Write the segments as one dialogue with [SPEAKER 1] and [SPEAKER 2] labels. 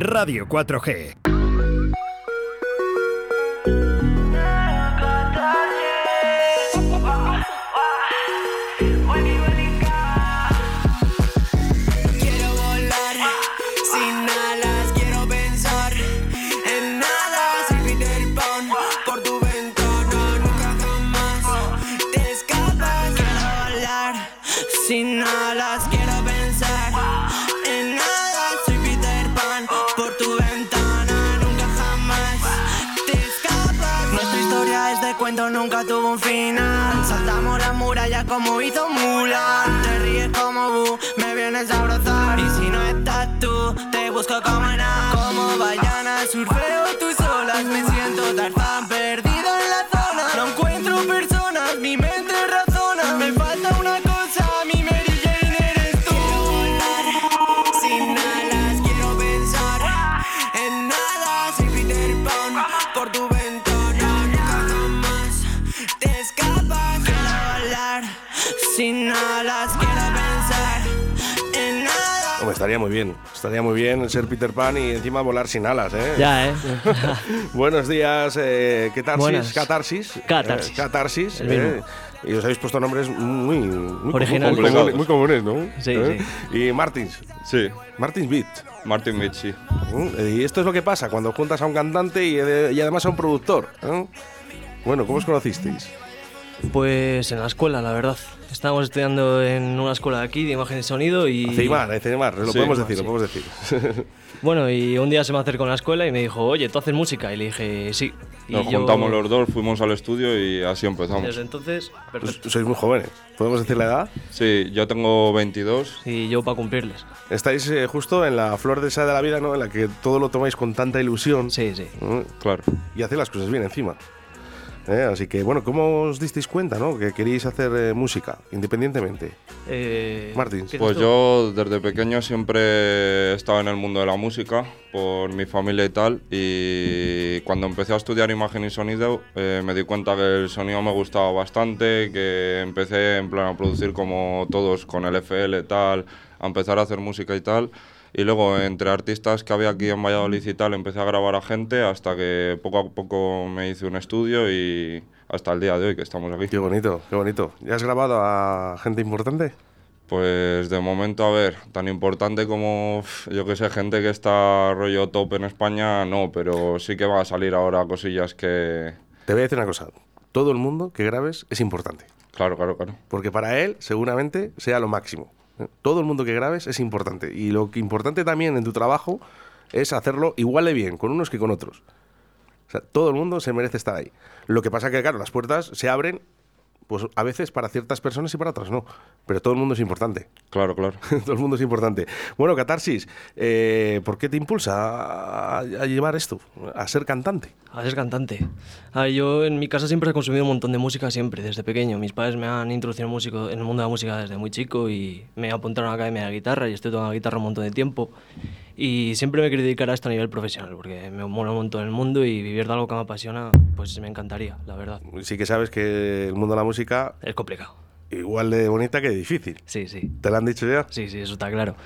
[SPEAKER 1] Radio 4G.
[SPEAKER 2] Estaría muy bien. Estaría muy bien ser Peter Pan y encima volar sin alas, ¿eh?
[SPEAKER 3] Ya, ¿eh?
[SPEAKER 2] Buenos días, eh, ¿qué tarsis?
[SPEAKER 3] Buenas.
[SPEAKER 2] Catarsis.
[SPEAKER 3] Catarsis.
[SPEAKER 2] Eh, catarsis.
[SPEAKER 3] El mismo.
[SPEAKER 2] eh, y os habéis puesto nombres muy, muy,
[SPEAKER 3] Originales.
[SPEAKER 2] muy comunes, muy comunes, ¿no?
[SPEAKER 3] Sí,
[SPEAKER 2] ¿Eh? Y Martins.
[SPEAKER 4] Sí,
[SPEAKER 2] Martins Beat.
[SPEAKER 4] Martin Beach, sí.
[SPEAKER 2] ¿eh? Y esto es lo que pasa cuando juntas a un cantante y, y además a un productor. ¿eh? Bueno, ¿cómo os conocisteis?
[SPEAKER 3] Pues en la escuela, la verdad. Estábamos estudiando en una escuela de aquí de imagen y sonido y...
[SPEAKER 2] Ceimar, Ceimar, lo
[SPEAKER 4] Sí.
[SPEAKER 2] podemos decir,
[SPEAKER 3] Sí.
[SPEAKER 2] lo podemos decir.
[SPEAKER 3] Bueno, y un día se me acercó en la escuela y me dijo, oye, ¿tú haces música? Y le dije, sí. Y
[SPEAKER 4] Nos
[SPEAKER 3] yo-
[SPEAKER 4] juntamos los dos, fuimos al estudio y así empezamos.
[SPEAKER 3] Desde entonces,
[SPEAKER 2] Pues
[SPEAKER 3] perfecto.
[SPEAKER 2] sois muy jóvenes. ¿Podemos decir la edad?
[SPEAKER 4] Sí, yo tengo 22.
[SPEAKER 3] Y yo para cumplirles.
[SPEAKER 2] Estáis eh, justo en la flor de esa de la vida, ¿no? En la que todo lo tomáis con tanta ilusión.
[SPEAKER 3] Sí, sí.
[SPEAKER 2] ¿eh?
[SPEAKER 4] Claro.
[SPEAKER 2] y hacer las cosas bien encima. ¿Eh? Así que, bueno, ¿cómo os disteis cuenta, no? Que queríais hacer eh, música, independientemente.
[SPEAKER 3] Eh,
[SPEAKER 2] Martín.
[SPEAKER 3] ¿qué
[SPEAKER 4] Pues
[SPEAKER 3] tú?
[SPEAKER 4] yo desde pequeño siempre he estado en el mundo de la música por mi familia y tal. Y cuando empecé a estudiar imagen y sonido eh, me di cuenta que el sonido me gustaba bastante, que empecé en plan a producir como todos con el FL y tal, a empezar a hacer música y tal. Y luego entre artistas que había aquí en Valladolid y tal empecé a grabar a gente hasta que poco a poco me hice un estudio y hasta el día de hoy que estamos aquí.
[SPEAKER 2] Qué bonito, qué bonito. ¿Ya has grabado a gente importante?
[SPEAKER 4] Pues de momento, a ver, tan importante como, yo que sé, gente que está rollo top en España, no, pero sí que va a salir ahora cosillas que...
[SPEAKER 2] Te voy a decir una cosa. Todo el mundo que grabes es importante.
[SPEAKER 4] Claro, claro, claro.
[SPEAKER 2] Porque para él seguramente sea lo máximo. Todo el mundo que grabes es importante. Y lo que importante también en tu trabajo es hacerlo igual de bien con unos que con otros. O sea, todo el mundo se merece estar ahí. Lo que pasa que, claro, las puertas se abren, pues a veces para ciertas personas y para otras no. Pero todo el mundo es importante.
[SPEAKER 4] Claro, claro.
[SPEAKER 2] todo el mundo es importante. Bueno, Catarsis, eh, ¿por qué te impulsa a, a llevar esto? A ser cantante.
[SPEAKER 3] A ser cantante. A ver, yo en mi casa siempre he consumido un montón de música, siempre, desde pequeño. Mis padres me han introducido en, músico, en el mundo de la música desde muy chico y me apuntaron a la academia de guitarra y estoy tocando la guitarra un montón de tiempo. Y siempre me quiero dedicar a esto a nivel profesional porque me mola un montón el mundo y vivir de algo que me apasiona, pues me encantaría, la verdad.
[SPEAKER 2] Sí que sabes que el mundo de la música
[SPEAKER 3] Es complicado.
[SPEAKER 2] igual de bonita que difícil.
[SPEAKER 3] Sí, sí.
[SPEAKER 2] ¿Te lo han dicho ya?
[SPEAKER 3] Sí, sí, eso está claro.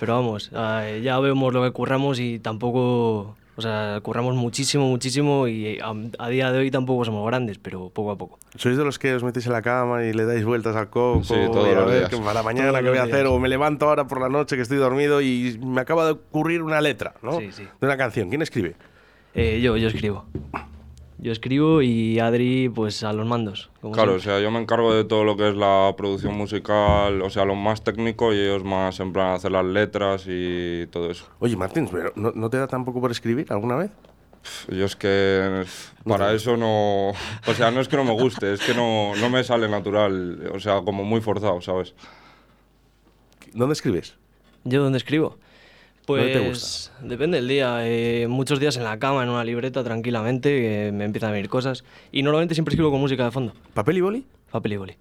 [SPEAKER 3] Pero vamos, eh, ya vemos lo que curramos y tampoco, o sea, curramos muchísimo, muchísimo y a, a día de hoy tampoco somos grandes, pero poco a poco.
[SPEAKER 2] ¿Sois de los que os metéis en la cama y le dais vueltas al coco?
[SPEAKER 4] Sí, todos
[SPEAKER 2] a
[SPEAKER 4] los
[SPEAKER 2] ver
[SPEAKER 4] días.
[SPEAKER 2] que para mañana
[SPEAKER 3] Todos
[SPEAKER 2] qué voy a hacer,
[SPEAKER 3] días.
[SPEAKER 2] o me levanto ahora por la noche que estoy dormido y me acaba de ocurrir una letra, ¿no?
[SPEAKER 3] Sí, sí.
[SPEAKER 2] De una canción. ¿Quién escribe?
[SPEAKER 3] Eh, yo, yo escribo. Yo escribo y Adri, pues a los mandos. como
[SPEAKER 4] Claro, o sea, yo me encargo de todo lo que es la producción musical, o sea, lo más técnico y ellos más en plan hacer las letras y todo eso.
[SPEAKER 2] Oye, Martín, pero ¿no, no te da tampoco por escribir alguna vez?
[SPEAKER 4] Yo es que para eso no... O sea, no es que no me guste, es que no, no me sale natural, o sea, como muy forzado, ¿sabes?
[SPEAKER 2] ¿Dónde escribes?
[SPEAKER 3] ¿Yo dónde escribo?
[SPEAKER 2] ¿Dónde
[SPEAKER 3] Pues
[SPEAKER 2] te gusta?
[SPEAKER 3] depende del día. eh, muchos días en la cama, en una libreta, tranquilamente, que me empiezan a venir cosas. Y normalmente siempre escribo con música de fondo.
[SPEAKER 2] ¿Papel y boli?
[SPEAKER 3] Papel y boli.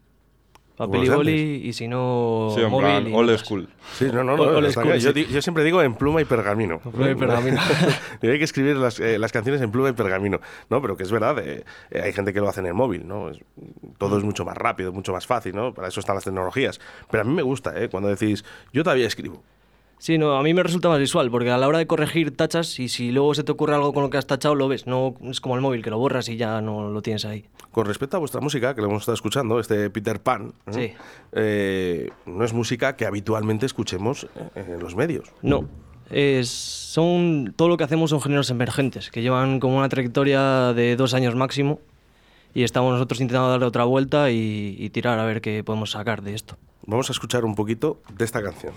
[SPEAKER 3] Papel y boli y si no,
[SPEAKER 4] Sí,
[SPEAKER 3] móvil
[SPEAKER 4] plan,
[SPEAKER 3] y
[SPEAKER 4] old school.
[SPEAKER 2] Sí, no, no, no.
[SPEAKER 3] Old school,
[SPEAKER 2] yo,
[SPEAKER 3] sí.
[SPEAKER 2] yo siempre digo en pluma y pergamino.
[SPEAKER 3] Pluma y pergamino.
[SPEAKER 2] Y hay que escribir las, eh, las canciones en pluma y pergamino. No, pero que es verdad, eh, eh, hay gente que lo hace en el móvil, ¿no? Es- todo es mucho más rápido, mucho más fácil, ¿no? Para eso están las tecnologías. Pero a mí me gusta, ¿eh? Cuando decís, yo todavía escribo.
[SPEAKER 3] Sí, no, a mí me resulta más visual, porque a la hora de corregir tachas y si luego se te ocurre algo con lo que has tachado, lo ves. No es como el móvil, que lo borras y ya no lo tienes ahí.
[SPEAKER 2] Con respecto a vuestra música, que lo hemos estado escuchando, este Peter Pan, ¿no?
[SPEAKER 3] Sí.
[SPEAKER 2] Eh, no es música que habitualmente escuchemos en los medios.
[SPEAKER 3] No, es, son, todo lo que hacemos son géneros emergentes, que llevan como una trayectoria de dos años máximo y estamos nosotros intentando darle otra vuelta y, y tirar a ver qué podemos sacar de esto.
[SPEAKER 2] Vamos a escuchar un poquito de esta canción.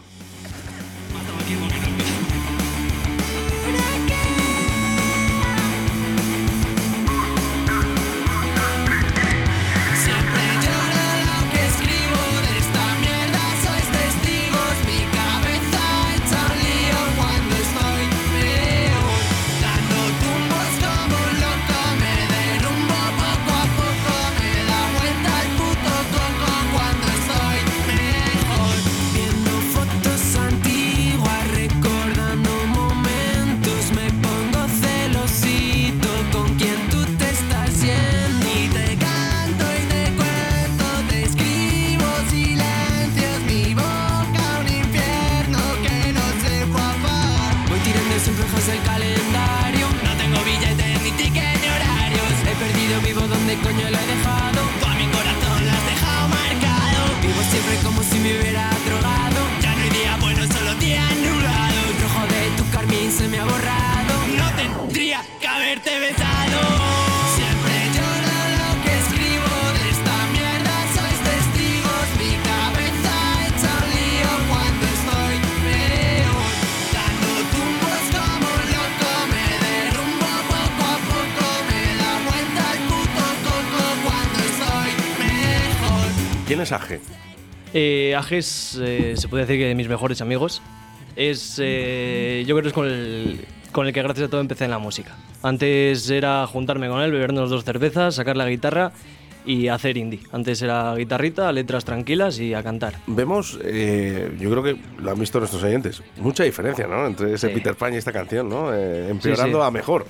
[SPEAKER 2] ¿Quién es Aje?
[SPEAKER 3] Eh, Ajes, eh, se puede decir que de mis mejores amigos. Es, eh, yo creo que es con el, con el que gracias a todo empecé en la música. Antes era juntarme con él, bebernos dos cervezas, sacar la guitarra y hacer indie. Antes era guitarrita, letras tranquilas y a cantar.
[SPEAKER 2] Vemos, eh, yo creo que lo han visto nuestros oyentes, mucha diferencia, ¿no? Entre ese
[SPEAKER 3] Sí.
[SPEAKER 2] Peter Pan y esta canción, ¿no? Eh, empeorando
[SPEAKER 3] sí.
[SPEAKER 2] a mejor.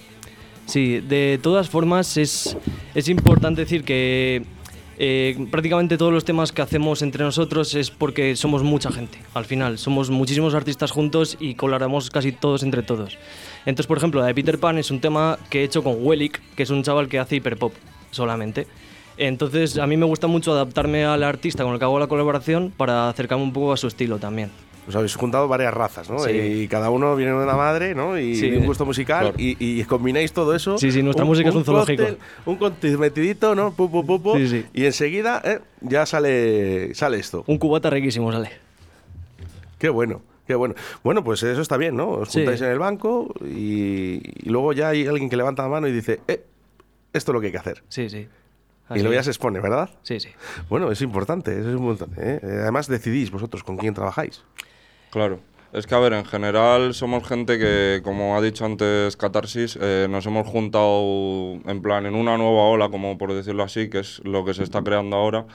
[SPEAKER 3] Sí, de todas formas es, es importante decir que eh, prácticamente todos los temas que hacemos entre nosotros es porque somos mucha gente. Al final, somos muchísimos artistas juntos y colaboramos casi todos entre todos. Entonces, por ejemplo, la de Peter Pan es un tema que he hecho con Wellick, que es un chaval que hace hiperpop solamente. Entonces, a mí me gusta mucho adaptarme al artista con el que hago la colaboración para acercarme un poco a su estilo también.
[SPEAKER 2] Os habéis juntado varias razas, ¿no?
[SPEAKER 3] Sí.
[SPEAKER 2] Y cada uno viene de una madre, ¿no? Y
[SPEAKER 3] Sí.
[SPEAKER 2] un gusto musical
[SPEAKER 4] Claro.
[SPEAKER 2] y, y combináis todo eso.
[SPEAKER 3] Sí, sí, nuestra música es un zoológico.
[SPEAKER 2] cóctel, un cóctel metidito, ¿no? Pu, pu, pu,
[SPEAKER 3] Sí, sí.
[SPEAKER 2] Y enseguida eh, ya sale, sale esto.
[SPEAKER 3] Un cubata riquísimo sale.
[SPEAKER 2] Qué bueno, qué bueno. Bueno, pues eso está bien, ¿no? Os juntáis en el banco y, y luego ya hay alguien que levanta la mano y dice, eh, esto es lo que hay que hacer.
[SPEAKER 3] Sí, sí.
[SPEAKER 2] y luego ya se expone, ¿verdad?
[SPEAKER 3] Sí, sí.
[SPEAKER 2] Bueno, es importante, eso es importante. Eh, Además decidís vosotros con quién trabajáis.
[SPEAKER 4] Claro. Es que, a ver, en general somos gente que, como ha dicho antes Catarsis, eh, nos hemos juntado en plan en una nueva ola, como por decirlo así, que es lo que se está creando ahora,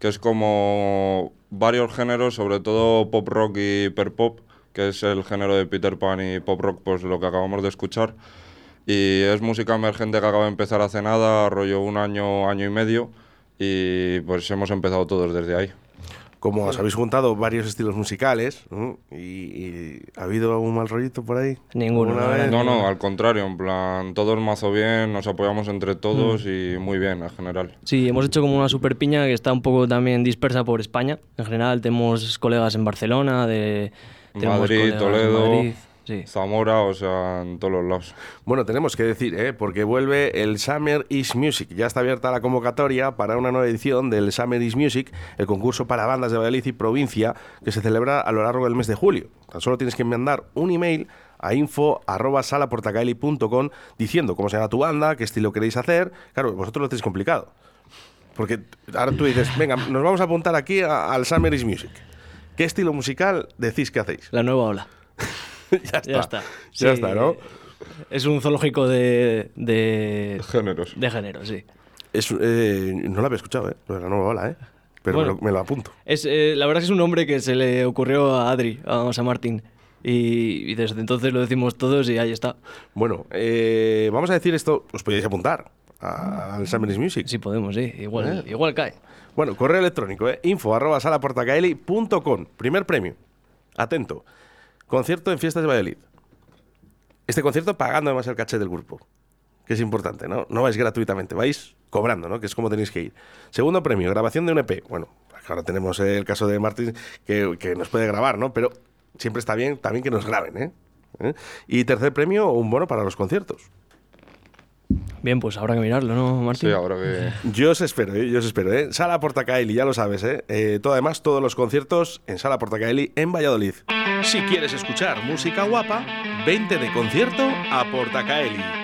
[SPEAKER 4] que es como varios géneros, sobre todo pop rock y hiperpop, que es el género de Peter Pan y pop rock, pues lo que acabamos de escuchar. Y es música emergente que acaba de empezar hace nada, rollo un año, año y medio, y pues hemos empezado todos desde ahí.
[SPEAKER 2] Como os habéis juntado varios estilos musicales, ¿no? y, y ¿ha habido algún mal rollito por ahí?
[SPEAKER 3] Ninguno.
[SPEAKER 4] No, no, al contrario, en plan, todos mazo bien, nos apoyamos entre todos y muy bien en general.
[SPEAKER 3] Sí, hemos hecho como una super piña que está un poco también dispersa por España. En general tenemos colegas en Barcelona, de tenemos
[SPEAKER 4] Madrid,
[SPEAKER 3] en
[SPEAKER 4] Toledo,
[SPEAKER 3] Madrid, sí.
[SPEAKER 4] Zamora, o sea, en todos los lados.
[SPEAKER 2] Bueno, tenemos que decir, ¿eh? porque vuelve el Summer is Music. Ya está abierta la convocatoria para una nueva edición del Summer is Music, el concurso para bandas de Valladolid y provincia, que se celebra a lo largo del mes de julio. Tan solo tienes que mandar un email a info.salaportacaeli.com diciendo cómo se llama tu banda, qué estilo queréis hacer. Claro, vosotros lo tenéis complicado. Porque ahora tú dices, venga, nos vamos a apuntar aquí al Summer is Music. ¿Qué estilo musical decís que hacéis?
[SPEAKER 3] La nueva ola.
[SPEAKER 2] ya está.
[SPEAKER 3] Ya está.
[SPEAKER 2] Ya
[SPEAKER 3] Sí,
[SPEAKER 2] está, ¿no?
[SPEAKER 3] Es un zoológico de, de,
[SPEAKER 4] Géneros.
[SPEAKER 3] de género, sí.
[SPEAKER 2] Es, eh, no lo había escuchado, ¿eh? Lo de la nueva ola, ¿eh? Pero
[SPEAKER 3] Bueno.
[SPEAKER 2] me, lo, me lo apunto.
[SPEAKER 3] Es, eh, la verdad es que es un nombre que se le ocurrió a Adri, a San Martín. Y, y desde entonces lo decimos todos y ahí está.
[SPEAKER 2] Bueno, eh, vamos a decir esto, os podéis apuntar a- al is Music.
[SPEAKER 3] Sí podemos, sí. Igual, igual cae.
[SPEAKER 2] Bueno, correo electrónico, ¿eh? info arroba salaportacaeli.com. Primer premio. Atento. Concierto en Fiestas de Valladolid. Este concierto pagando además el caché del grupo, que es importante, ¿no? No vais gratuitamente, vais cobrando, ¿no? Que es como tenéis que ir. Segundo premio, grabación de un EP. Bueno, ahora tenemos el caso de Martín que, que nos puede grabar, ¿no? Pero siempre está bien también que nos graben, ¿eh? ¿Eh? Y tercer premio, un bono para los conciertos.
[SPEAKER 3] Bien, pues habrá que mirarlo, ¿no, Martín?
[SPEAKER 4] Sí, ahora que...
[SPEAKER 2] Yo os espero, ¿eh? yo os espero. ¿eh? Sala Portacaeli, ya lo sabes. ¿eh? Eh, todo, además, todos los conciertos en Sala Portacaeli en Valladolid. Si quieres escuchar música guapa, vente de concierto a Portacaeli.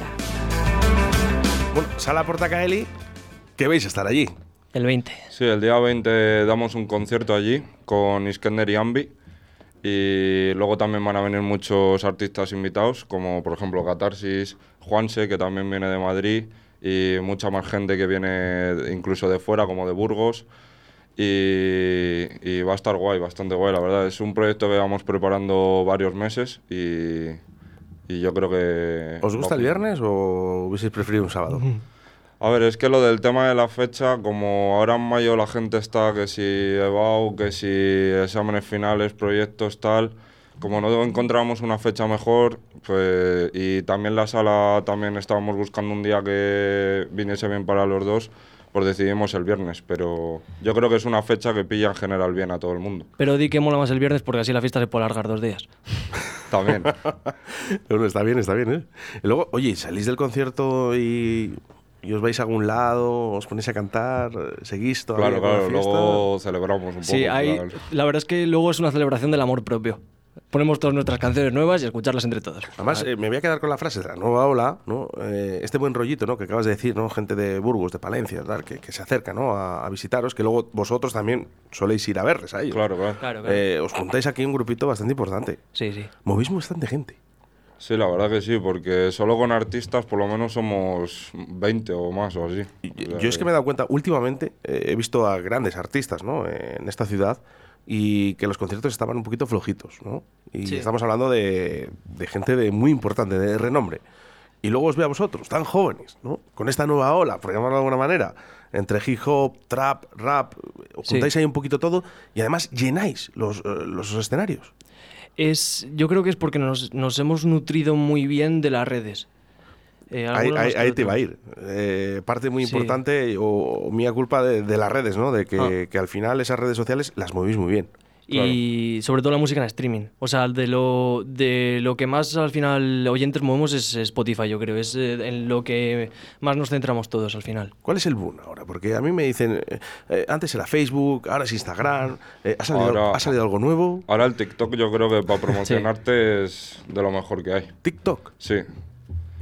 [SPEAKER 2] Bueno, Sala Portacaeli, que vais a estar allí.
[SPEAKER 3] El 20.
[SPEAKER 4] Sí, el día 20 damos un concierto allí con Iskender y Ambi. Y luego también van a venir muchos artistas invitados, como por ejemplo Catarsis, Juanse, que también viene de Madrid, y mucha más gente que viene incluso de fuera, como de Burgos. Y, y va a estar guay, bastante guay, la verdad. Es un proyecto que vamos preparando varios meses y, y yo creo que...
[SPEAKER 2] ¿Os gusta el viernes o hubieseis preferido un sábado?
[SPEAKER 4] A ver, es que lo del tema de la fecha, como ahora en mayo la gente está que si EBAU, que si exámenes finales, proyectos, tal, como no encontramos una fecha mejor, pues, y también la sala, también estábamos buscando un día que viniese bien para los dos, pues decidimos el viernes, pero yo creo que es una fecha que pilla en general bien a todo el mundo.
[SPEAKER 3] Pero di que mola más el viernes porque así la fiesta se puede alargar dos días.
[SPEAKER 4] También.
[SPEAKER 2] Bueno, está bien, está bien, ¿eh? Y luego, oye, salís del concierto y, y os vais a algún lado, os ponéis a cantar, seguís todavía
[SPEAKER 4] claro,
[SPEAKER 2] la
[SPEAKER 4] claro, luego celebramos un poco.
[SPEAKER 3] Sí, hay,
[SPEAKER 4] claro.
[SPEAKER 3] la verdad es que luego es una celebración del amor propio. Ponemos todas nuestras canciones nuevas y escucharlas entre todos.
[SPEAKER 2] Además, eh, me voy a quedar con la frase de la nueva ola, ¿no? Eh, este buen rollito, ¿no? Que acabas de decir, ¿no? Gente de Burgos, de Palencia, tal, que, que se acerca, ¿no? A, a visitaros, que luego vosotros también soléis ir a verles a ellos.
[SPEAKER 4] Claro, claro.
[SPEAKER 3] Claro, claro.
[SPEAKER 2] Eh, os juntáis aquí un grupito bastante importante.
[SPEAKER 3] Sí, sí.
[SPEAKER 2] Movéis bastante gente.
[SPEAKER 4] Sí, la verdad que sí, porque solo con artistas por lo menos somos 20 o más o así.
[SPEAKER 2] Y-
[SPEAKER 4] O sea
[SPEAKER 2] Yo es que me he dado cuenta, últimamente eh, he visto a grandes artistas ¿no? Eh, en esta ciudad y que los conciertos estaban un poquito flojitos. ¿no? Y
[SPEAKER 3] Sí.
[SPEAKER 2] estamos hablando de, de gente de muy importante, de renombre. Y luego os veo a vosotros, tan jóvenes, ¿no? con esta nueva ola, por llamarlo de alguna manera, entre hip hop, trap, rap, os
[SPEAKER 3] Sí.
[SPEAKER 2] juntáis ahí un poquito todo y además llenáis los, eh, los escenarios.
[SPEAKER 3] Es, yo creo que es porque nos, nos hemos nutrido muy bien de las redes. Eh,
[SPEAKER 2] Ahí, te iba a ir. Eh, parte muy
[SPEAKER 3] Sí.
[SPEAKER 2] importante o, o mía culpa de, de las redes, ¿no? De que,
[SPEAKER 3] Ah.
[SPEAKER 2] que al final esas redes sociales las movís muy bien.
[SPEAKER 3] Y sobre todo la música en streaming. O sea, de lo, de lo que más al final oyentes movemos es Spotify, yo creo. Es eh, en lo que más nos centramos todos al final.
[SPEAKER 2] ¿Cuál es el boom ahora? Porque a mí me dicen, antes era Facebook, ahora es Instagram, eh, ¿ha, salido,
[SPEAKER 4] Ahora-
[SPEAKER 2] ha salido algo nuevo?
[SPEAKER 4] Ahora el TikTok yo creo que para promocionarte es de lo mejor que hay.
[SPEAKER 2] TikTok.
[SPEAKER 4] Sí.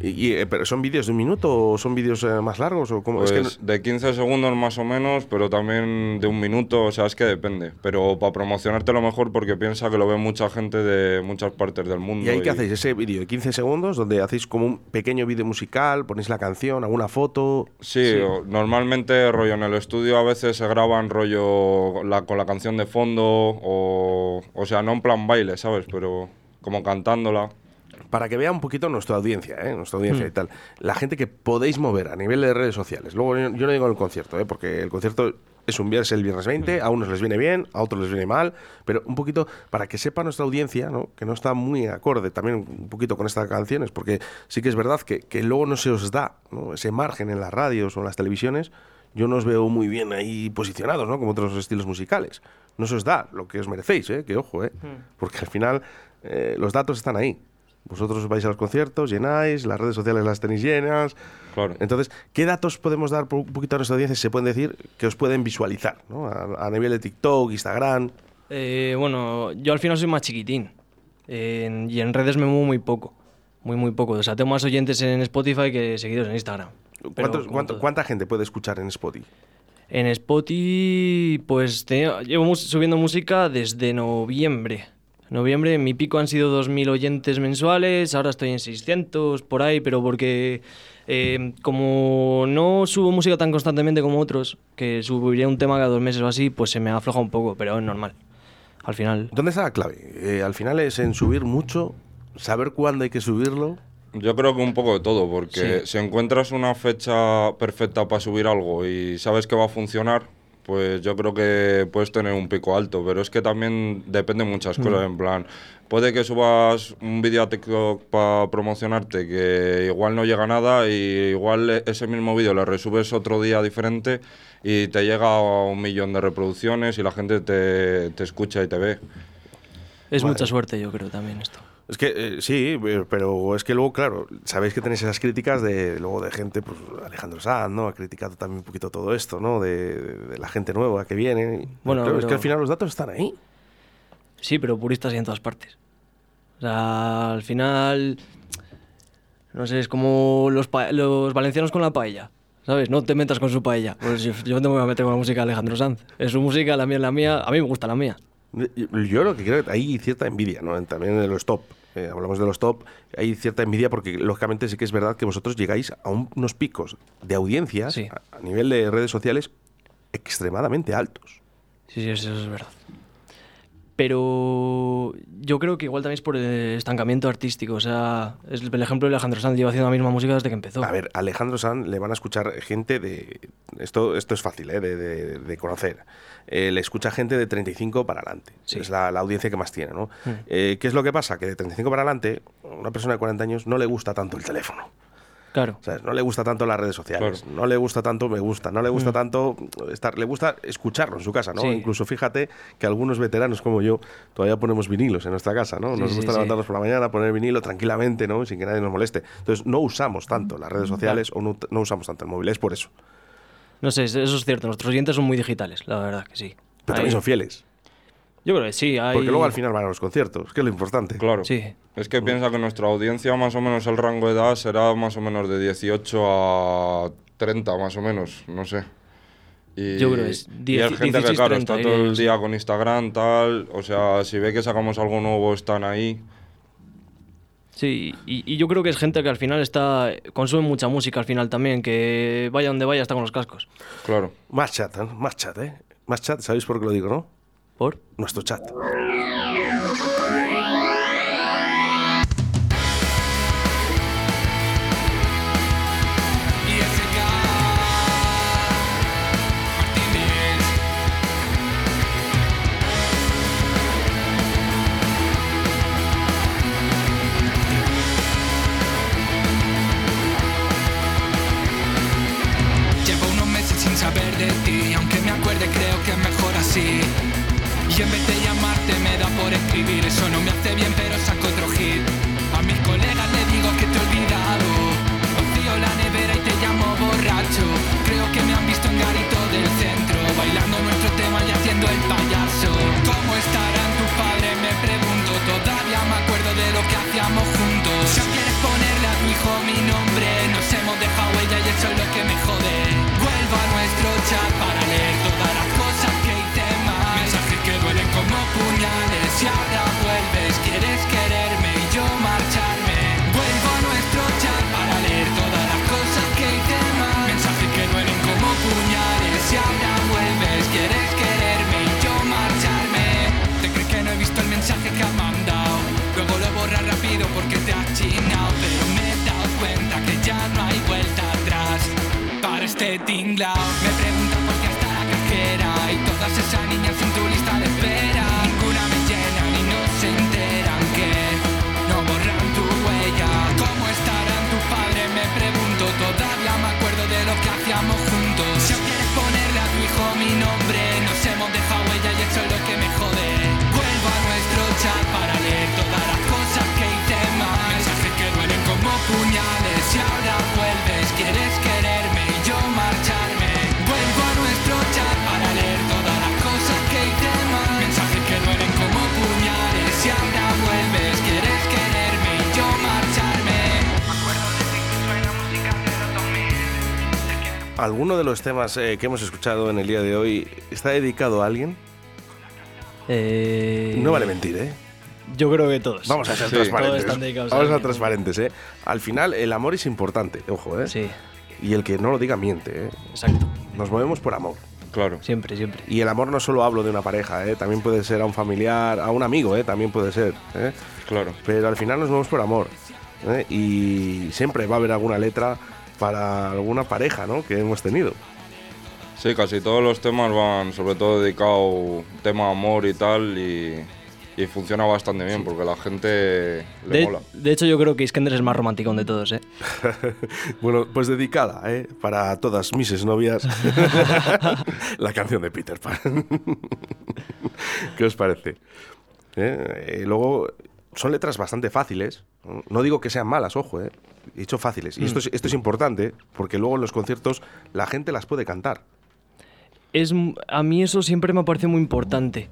[SPEAKER 2] Y, y, eh, ¿Pero son vídeos de un minuto o son vídeos eh, más largos? O cómo?
[SPEAKER 4] Pues
[SPEAKER 2] es que no-
[SPEAKER 4] de 15 segundos más o menos, pero también de un minuto, o sea, es que depende. Pero para promocionarte lo mejor porque piensa que lo ve mucha gente de muchas partes del mundo.
[SPEAKER 2] ¿Y ahí qué hacéis? Ese vídeo de 15 segundos donde hacéis como un pequeño vídeo musical, ponéis la canción, alguna foto.
[SPEAKER 4] Sí, o- normalmente rollo en el estudio a veces se graban rollo la- con la canción de fondo o, o sea, no en plan baile, ¿sabes? Pero como cantándola.
[SPEAKER 2] Para que vea un poquito nuestra audiencia, ¿eh? nuestra audiencia y tal. La gente que podéis mover a nivel de redes sociales. Luego yo yo no digo el concierto, ¿eh? porque el concierto es un viernes el viernes 20, a unos les viene bien, a otros les viene mal, pero un poquito para que sepa nuestra audiencia, ¿no? que no está muy acorde también un poquito con estas canciones, porque sí que es verdad que, que luego no se os da ¿no? ese margen en las radios o en las televisiones. Yo no os veo muy bien ahí posicionados, ¿no? Como otros estilos musicales. No se os da lo que os merecéis, ¿eh? Que ojo, ¿eh? Porque al final eh, los datos están ahí. Vosotros vais a los conciertos, llenáis, las redes sociales las tenéis llenas.
[SPEAKER 4] Claro.
[SPEAKER 2] Entonces, ¿qué datos podemos dar por un poquito a nuestra audiencia, si se pueden decir, que os pueden visualizar? ¿no? A, a nivel de TikTok, Instagram.
[SPEAKER 3] Eh, bueno, yo al final soy más chiquitín. Y en redes me muevo muy poco. Muy, muy poco. O sea, tengo más oyentes en Spotify que seguidores en Instagram. Pero
[SPEAKER 2] ¿Cuántos-
[SPEAKER 3] como
[SPEAKER 2] cuánto-
[SPEAKER 3] todo.
[SPEAKER 2] ¿Cuánta gente puede escuchar en Spotify?
[SPEAKER 3] En Spotify, pues te- llevo mus- subiendo música desde noviembre. Noviembre mi pico han sido 2.000 oyentes mensuales, ahora estoy en 600 por ahí, pero porque eh, como no subo música tan constantemente como otros, que subiría un tema cada dos meses o así, pues se me afloja un poco, pero es normal. Al final,
[SPEAKER 2] ¿Dónde está la clave? Eh, al final es en subir mucho, saber cuándo hay que subirlo.
[SPEAKER 4] Yo creo que un poco de todo, porque
[SPEAKER 3] Sí.
[SPEAKER 4] si encuentras una fecha perfecta para subir algo y sabes que va a funcionar, pues yo creo que puedes tener un pico alto, pero es que también depende de muchas cosas, en plan, puede que subas un vídeo a TikTok para promocionarte que igual no llega a nada y igual e- ese mismo vídeo lo resubes otro día diferente y te llega a un millón de reproducciones y la gente te, te escucha y te ve.
[SPEAKER 3] es
[SPEAKER 2] Vale.
[SPEAKER 3] mucha suerte yo creo también esto.
[SPEAKER 2] Es que eh, sí, eh, pero es que luego, claro, sabéis que tenéis esas críticas de luego de gente, pues Alejandro Sanz, ¿no? Ha criticado también un poquito todo esto, ¿no? De, de la gente nueva que viene.
[SPEAKER 3] Bueno,
[SPEAKER 2] Claro, es que
[SPEAKER 3] pero-
[SPEAKER 2] al final los datos están ahí.
[SPEAKER 3] Sí, pero puristas hay en todas partes. O sea, al final, no sé, es como los, los valencianos con la paella. ¿Sabes? No te metas con su paella. Pues yo, yo no me voy a meter con la música de Alejandro Sanz. Es su música, la mía es la mía. A mí me gusta la mía.
[SPEAKER 2] Yo lo que creo que hay cierta envidia, ¿no? También en los top. eh, hablamos de los top, hay cierta envidia porque lógicamente sí que es verdad que vosotros llegáis a un- unos picos de audiencias
[SPEAKER 3] Sí.
[SPEAKER 2] a, a nivel de redes sociales extremadamente altos.
[SPEAKER 3] Sí, sí, eso es verdad. Pero yo creo que igual también es por el estancamiento artístico. O sea, es el ejemplo de Alejandro Sanz lleva haciendo la misma música desde que empezó.
[SPEAKER 2] A ver, Alejandro Sanz le van a escuchar gente de. Esto, esto es fácil ¿eh? de, de- de conocer. Eh, le escucha gente de 35 para adelante.
[SPEAKER 3] Sí.
[SPEAKER 2] Es la, la audiencia que más tiene, ¿no?
[SPEAKER 3] Mm.
[SPEAKER 2] Eh, ¿Qué es lo que pasa? Que de 35 para adelante, a una persona de 40 años no le gusta tanto el teléfono.
[SPEAKER 3] Claro.
[SPEAKER 2] No le gusta tanto las redes sociales,
[SPEAKER 4] Claro.
[SPEAKER 2] no le gusta tanto me gusta, no le
[SPEAKER 3] Mm.
[SPEAKER 2] gusta tanto estar, le gusta escucharlo en su casa, ¿no?
[SPEAKER 3] Sí.
[SPEAKER 2] Incluso fíjate que algunos veteranos como yo todavía ponemos vinilos en nuestra casa, ¿no?
[SPEAKER 3] Sí,
[SPEAKER 2] Nos
[SPEAKER 3] sí,
[SPEAKER 2] gusta
[SPEAKER 3] sí.
[SPEAKER 2] levantarnos por la mañana, poner vinilo tranquilamente, ¿no? Sin que nadie nos moleste. Entonces no usamos tanto las
[SPEAKER 3] Mm.
[SPEAKER 2] redes sociales o no, no usamos tanto el móvil, es por eso.
[SPEAKER 3] No sé, eso es cierto. Nuestros oyentes son muy digitales, la verdad que sí.
[SPEAKER 2] Pero también son fieles,
[SPEAKER 3] Yo creo que sí. Hay...
[SPEAKER 2] porque luego al final van a los conciertos, que es lo importante.
[SPEAKER 4] Claro.
[SPEAKER 3] Sí.
[SPEAKER 4] Es que piensa que nuestra audiencia, más o menos el rango de edad será más o menos de 18 a 30, más o menos, no sé. Y,
[SPEAKER 3] Yo creo que es
[SPEAKER 4] y
[SPEAKER 3] 10
[SPEAKER 4] hay gente que,
[SPEAKER 3] 16,
[SPEAKER 4] claro,
[SPEAKER 3] 30,
[SPEAKER 4] está todo el día con Instagram, tal. O sea, si ve que sacamos algo nuevo, están ahí.
[SPEAKER 3] Sí, y, y yo creo que es gente que al final está consume mucha música al final también, que vaya donde vaya está con los cascos.
[SPEAKER 4] Claro.
[SPEAKER 2] Más chat, ¿eh? Más chat, ¿eh? Más chat, ¿sabéis por qué lo digo, no?
[SPEAKER 3] ¿Por?
[SPEAKER 2] Nuestro chat.
[SPEAKER 5] Y en vez llamarte me da por escribir. Eso no me hace bien pero saco otro hit. A mis colegas le digo que te he olvidado. Vacío la nevera y te llamo borracho. Creo que me han visto en garito del centro Bailando nuestro tema y haciendo el payaso. ¿Cómo estarán tus padres? Me pregunto. Todavía me acuerdo de lo que hacíamos juntos. Si quieres ponerle a tu hijo mi nombre. Nos hemos dejado huella y eso es lo que me jode. Vuelvo a nuestro chat este
[SPEAKER 2] ¿Alguno de los temas eh, que hemos escuchado en el día de hoy está dedicado a alguien?
[SPEAKER 3] Eh,
[SPEAKER 2] No vale mentir, ¿eh?
[SPEAKER 3] Yo creo que todos.
[SPEAKER 2] Vamos a ser
[SPEAKER 4] Sí.
[SPEAKER 2] transparentes.
[SPEAKER 3] Todos
[SPEAKER 2] Vamos a ser transparentes, ¿eh? Al final, el amor es importante, ojo, ¿eh?
[SPEAKER 3] Sí,
[SPEAKER 2] Y el que no lo diga miente, ¿eh?
[SPEAKER 3] exacto.
[SPEAKER 2] Nos movemos por amor.
[SPEAKER 4] Claro.
[SPEAKER 3] Siempre, siempre.
[SPEAKER 2] Y el amor no solo hablo de una pareja, ¿eh? También puede ser a un familiar, a un amigo, ¿eh? También puede ser, ¿eh?
[SPEAKER 4] Claro.
[SPEAKER 2] Pero al final nos movemos por amor. ¿eh? Y siempre va a haber alguna letra para alguna pareja, ¿no? Que hemos tenido.
[SPEAKER 4] Sí, casi todos los temas van sobre todo dedicados tema amor y tal y, y funciona bastante bien porque a la gente le
[SPEAKER 3] De,
[SPEAKER 4] mola.
[SPEAKER 3] de hecho, yo creo que Iskender es el más romántico de todos, ¿eh?
[SPEAKER 2] Bueno, pues dedicada, ¿eh? Para todas mis exnovias. la canción de Peter Pan. ¿Qué os parece? ¿Eh? Eh, luego, son letras bastante fáciles. ¿no? Digo que sean malas, ojo, ¿eh? He dicho fáciles. Y esto es, esto es importante porque luego en los conciertos la gente las puede cantar.
[SPEAKER 3] Es, a mí eso siempre me parece muy importante.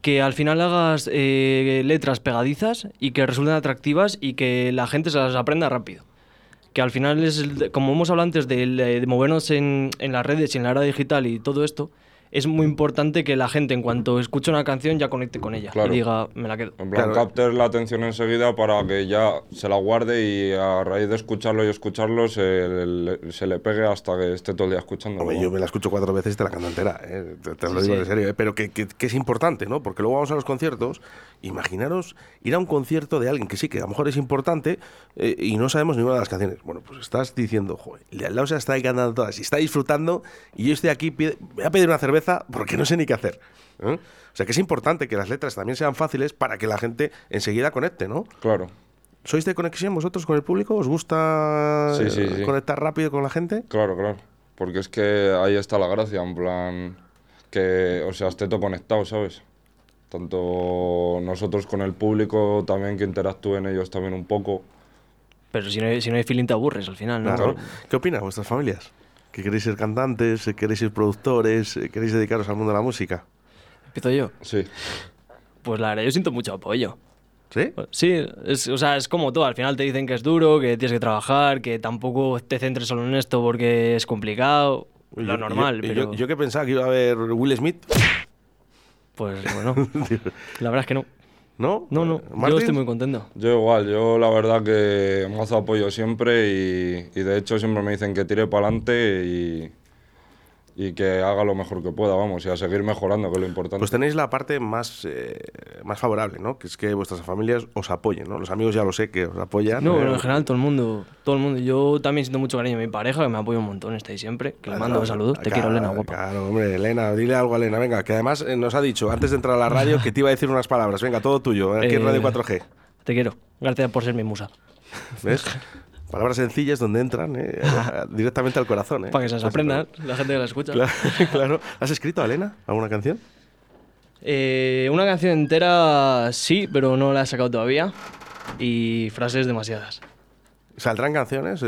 [SPEAKER 3] Que al final hagas eh, letras pegadizas y que resulten atractivas y que la gente se las aprenda rápido. Que al final es, de- como hemos hablado antes, eh, de, movernos en, en las redes y en la era digital y todo esto, es muy importante que la gente en cuanto escuche una canción ya conecte con ella
[SPEAKER 4] Claro.
[SPEAKER 3] y diga, me la quedo.
[SPEAKER 4] En plan,
[SPEAKER 2] Claro.
[SPEAKER 4] captes la atención enseguida para que ya se la guarde y a raíz de escucharlo y escucharlo se le, se le pegue hasta que esté todo el día escuchando.
[SPEAKER 2] Hombre, yo me la escucho cuatro veces y te la canto entera, ¿eh? te, te lo
[SPEAKER 3] Sí,
[SPEAKER 2] digo
[SPEAKER 3] sí.
[SPEAKER 2] en serio, ¿eh? pero que, que- que es importante, ¿no? Porque luego vamos a los conciertos, imaginaros ir a un concierto de alguien que sí, que a lo mejor es importante eh, y no sabemos ninguna de las canciones. Bueno, pues estás diciendo, joder, el de al lado se está ahí cantando todas y está disfrutando y yo estoy aquí, pide- voy a pedir una cerveza porque no sé ni qué hacer. ¿eh? O sea que es importante que las letras también sean fáciles para que la gente enseguida conecte, ¿no?
[SPEAKER 4] Claro.
[SPEAKER 2] ¿Sois de conexión vosotros con el público? ¿Os gusta
[SPEAKER 4] Sí, sí,
[SPEAKER 2] eh,
[SPEAKER 4] sí.
[SPEAKER 2] conectar rápido con la gente?
[SPEAKER 4] Claro, claro. Porque es que ahí está la gracia, en plan, que, o sea, esté todo conectado, ¿sabes? Tanto nosotros con el público, también que interactúen ellos también un poco.
[SPEAKER 3] Pero si no, hay, si no hay feeling te aburres al final, ¿no?
[SPEAKER 2] Claro. ¿Qué opinan vuestras familias? ¿Que queréis ser cantantes? eh, ¿Queréis ser productores? eh, ¿Queréis dedicaros al mundo de la música?
[SPEAKER 3] Empiezo yo.
[SPEAKER 4] Sí,
[SPEAKER 3] Pues la verdad, yo siento mucho apoyo.
[SPEAKER 2] ¿Sí?
[SPEAKER 3] Sí, es, o sea, es como todo. Al final te dicen que es duro, que tienes que trabajar, que tampoco te centres solo en esto porque es complicado.
[SPEAKER 2] Yo-
[SPEAKER 3] lo normal,
[SPEAKER 2] yo,
[SPEAKER 3] pero
[SPEAKER 2] Yo, yo que pensaba que iba a haber Will Smith,
[SPEAKER 3] pues bueno, la verdad es que no.
[SPEAKER 2] ¿No?
[SPEAKER 3] No, no, yo estoy muy contento.
[SPEAKER 4] yo igual, yo la verdad que mazo apoyo siempre y, y de hecho siempre me dicen que tire para adelante y, y que haga lo mejor que pueda, vamos, y a seguir mejorando, que es lo importante.
[SPEAKER 2] Pues tenéis la parte más, eh, más favorable, ¿no? Que es que vuestras familias os apoyen, ¿no? Los amigos ya lo sé que os apoyan.
[SPEAKER 3] No,
[SPEAKER 2] eh,
[SPEAKER 3] pero en general todo el mundo, todo el mundo. Yo también siento mucho cariño a mi pareja, que me apoya un montón, está ahí siempre. Que le mando saludos. Te quiero,
[SPEAKER 2] Claro,
[SPEAKER 3] Elena, guapa.
[SPEAKER 2] Claro, hombre, Elena, dile algo a Elena, venga, que además eh, nos ha dicho antes de entrar a la radio que te iba a decir unas palabras. Venga, todo tuyo, aquí en
[SPEAKER 3] Eh,
[SPEAKER 2] Radio 4G.
[SPEAKER 3] Te quiero. Gracias por ser mi musa.
[SPEAKER 2] ¿Ves? Palabras sencillas donde entran eh, directamente al corazón. ¿eh?
[SPEAKER 3] Para que se las aprendan la gente que la escucha.
[SPEAKER 2] Claro, claro. ¿Has escrito, Elena, alguna canción?
[SPEAKER 3] Eh, una canción entera sí, pero no la he sacado todavía. Y frases demasiadas.
[SPEAKER 2] ¿Saldrán canciones?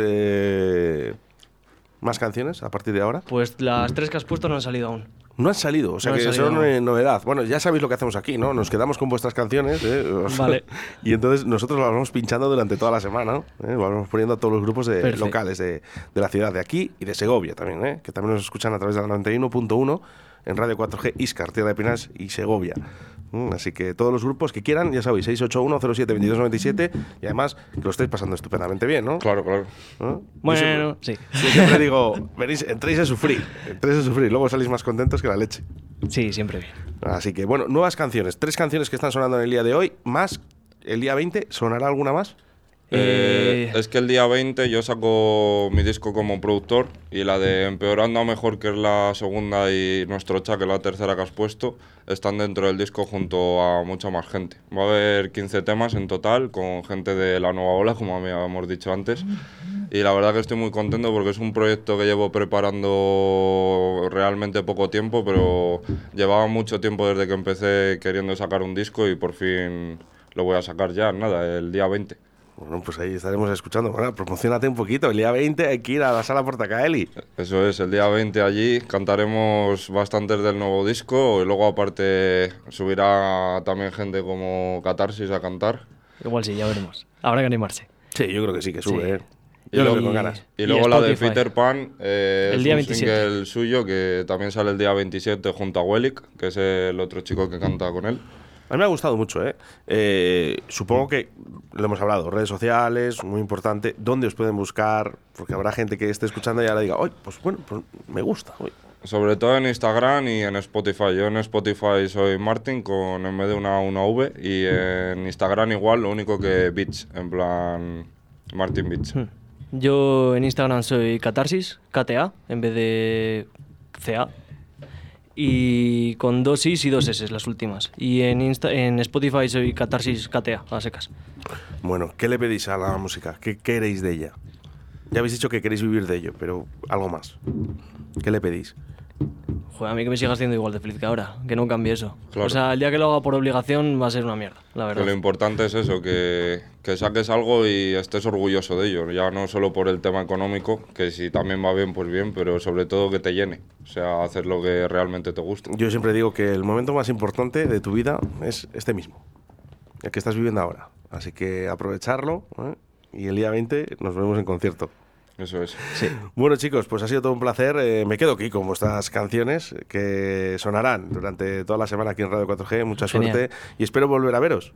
[SPEAKER 2] ¿Más canciones a partir de ahora?
[SPEAKER 3] Pues las tres que has puesto no han salido aún.
[SPEAKER 2] No han salido, o sea
[SPEAKER 3] No
[SPEAKER 2] que
[SPEAKER 3] salido.
[SPEAKER 2] son novedad. Bueno, ya sabéis lo que hacemos aquí, ¿no? Nos quedamos con vuestras canciones. ¿eh?
[SPEAKER 3] Vale.
[SPEAKER 2] y entonces nosotros las vamos pinchando durante toda la semana, ¿no? ¿Eh? Lo vamos poniendo a todos los grupos de, locales de, de la ciudad de aquí y de Segovia también, ¿eh? Que también nos escuchan a través de la 91.1 en Radio 4G Iscar, Tierra de Pinas y Segovia. Mm, Así que todos los grupos que quieran, ya sabéis, 681-07-2297 y además que lo estáis pasando estupendamente bien, ¿no?
[SPEAKER 4] Claro, claro.
[SPEAKER 3] Bueno, sí.
[SPEAKER 2] siempre- yo siempre digo, venís, entréis a sufrir, entréis a sufrir, luego salís más contentos que la leche.
[SPEAKER 3] Sí, siempre bien.
[SPEAKER 2] Así que, bueno, nuevas canciones. Tres canciones que están sonando en el día de hoy, más el día 20. ¿Sonará alguna más?
[SPEAKER 4] Eh,
[SPEAKER 3] Eh,
[SPEAKER 4] es que el día 20 yo saco mi disco como productor y la de Empeorando a Mejor, que es la segunda, y Nuestro Cha, que es la tercera que has puesto, están dentro del disco junto a mucha más gente. Va a haber 15 temas en total con gente de la nueva ola, como habíamos dicho antes. Y la verdad que estoy muy contento porque es un proyecto que llevo preparando realmente poco tiempo, pero llevaba mucho tiempo desde que empecé queriendo sacar un disco y por fin lo voy a sacar ya, nada, el día 20.
[SPEAKER 2] Bueno, pues ahí estaremos escuchando. Bueno, promocionate un poquito. El día 20 hay que ir a la sala Portacaeli.
[SPEAKER 4] Eso es, el día 20 allí cantaremos bastantes del nuevo disco y luego aparte subirá también gente como Catarsis a cantar.
[SPEAKER 3] igual sí, ya veremos. Habrá que animarse.
[SPEAKER 2] Sí, yo creo que sí, que sube,
[SPEAKER 3] Sí.
[SPEAKER 2] ¿eh?
[SPEAKER 4] Y
[SPEAKER 2] Yo lo ganas.
[SPEAKER 4] Y
[SPEAKER 3] Y
[SPEAKER 4] luego la de. Peter Pan, eh,
[SPEAKER 3] El
[SPEAKER 4] es
[SPEAKER 3] día
[SPEAKER 4] un
[SPEAKER 3] 27.
[SPEAKER 4] single suyo que también sale el día 27 junto a Wellick, que es el otro chico que canta con él.
[SPEAKER 2] A mí me ha gustado mucho, ¿eh? Eh, Supongo que lo hemos hablado, redes sociales, muy importante. ¿Dónde os pueden buscar? Porque habrá gente que esté escuchando y ahora diga, oye, pues bueno, pues me gusta. oye".
[SPEAKER 4] Sobre todo en Instagram y en Spotify. Yo en Spotify soy Martin con en vez de una, una V y en Instagram igual, lo único que Beats, en plan Martin Beats.
[SPEAKER 3] Hmm. Yo en Instagram soy Catarsis, KTA, en vez de CA. Y con dos Is y dos S las últimas. Y en, Insta- en Spotify soy Catarsis KTA, a secas.
[SPEAKER 2] Bueno, ¿qué le pedís a la música? ¿Qué queréis de ella? Ya habéis dicho que queréis vivir de ello, pero algo más. ¿Qué le pedís?
[SPEAKER 3] Joder, a mí que me siga siendo igual de feliz que ahora, que no cambie eso.
[SPEAKER 4] Claro.
[SPEAKER 3] O sea, el día que lo haga por obligación va a ser una mierda, la
[SPEAKER 4] Que
[SPEAKER 3] verdad.
[SPEAKER 4] lo importante es eso, que, que saques algo y estés orgulloso de ello. Ya no solo por el tema económico, que si también va bien, pues bien, pero sobre todo que te llene. O sea, hacer lo que realmente te gusta.
[SPEAKER 2] Yo siempre digo que el momento más importante de tu vida es este mismo, el que estás viviendo ahora. Así que aprovecharlo ¿eh? y el día 20 nos vemos en concierto.
[SPEAKER 4] Eso es.
[SPEAKER 2] Bueno chicos, pues ha sido todo un placer. Eh, me quedo aquí con vuestras canciones que sonarán durante toda la semana aquí en Radio 4G. Mucha
[SPEAKER 3] Genial.
[SPEAKER 2] suerte y espero volver a veros.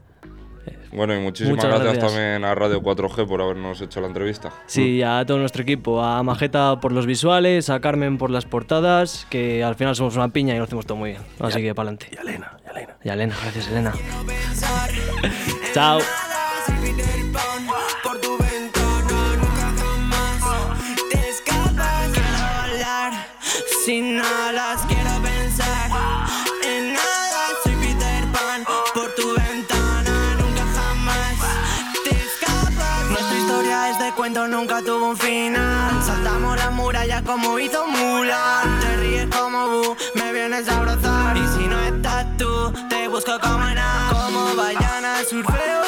[SPEAKER 4] Bueno, y muchísimas gracias,
[SPEAKER 3] gracias.
[SPEAKER 4] también a Radio 4G por habernos hecho la entrevista.
[SPEAKER 3] Sí, a todo nuestro equipo, a Majeta por los visuales, a Carmen por las portadas, que al final somos una piña y lo hacemos todo muy bien. Así que para adelante.
[SPEAKER 2] Y Elena, y Elena.
[SPEAKER 3] Y a Elena, gracias Elena. Chao.
[SPEAKER 1] Sin alas quiero pensar en nada. Soy Peter Pan por tu ventana nunca jamás te escapas. Nuestra historia es de cuento nunca tuvo un final. Saltamos la muralla como hizo Mulan. Te ríes como Bu me vienes a abrazar. Y si no estás tú te busco como nada como ballena surfeo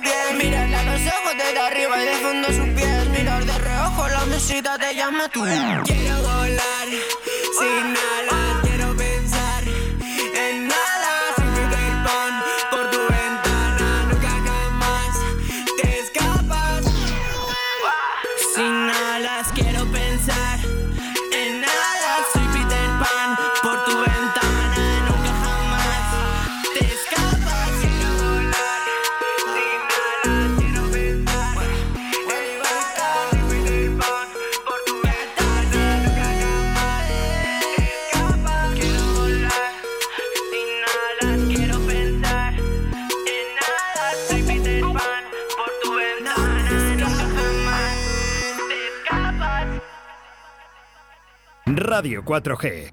[SPEAKER 1] piel mirarle a los ojos desde arriba y de fondo sus pies mirar de reojo la mesita te llama tú quiero volar sin alas
[SPEAKER 6] Radio 4G.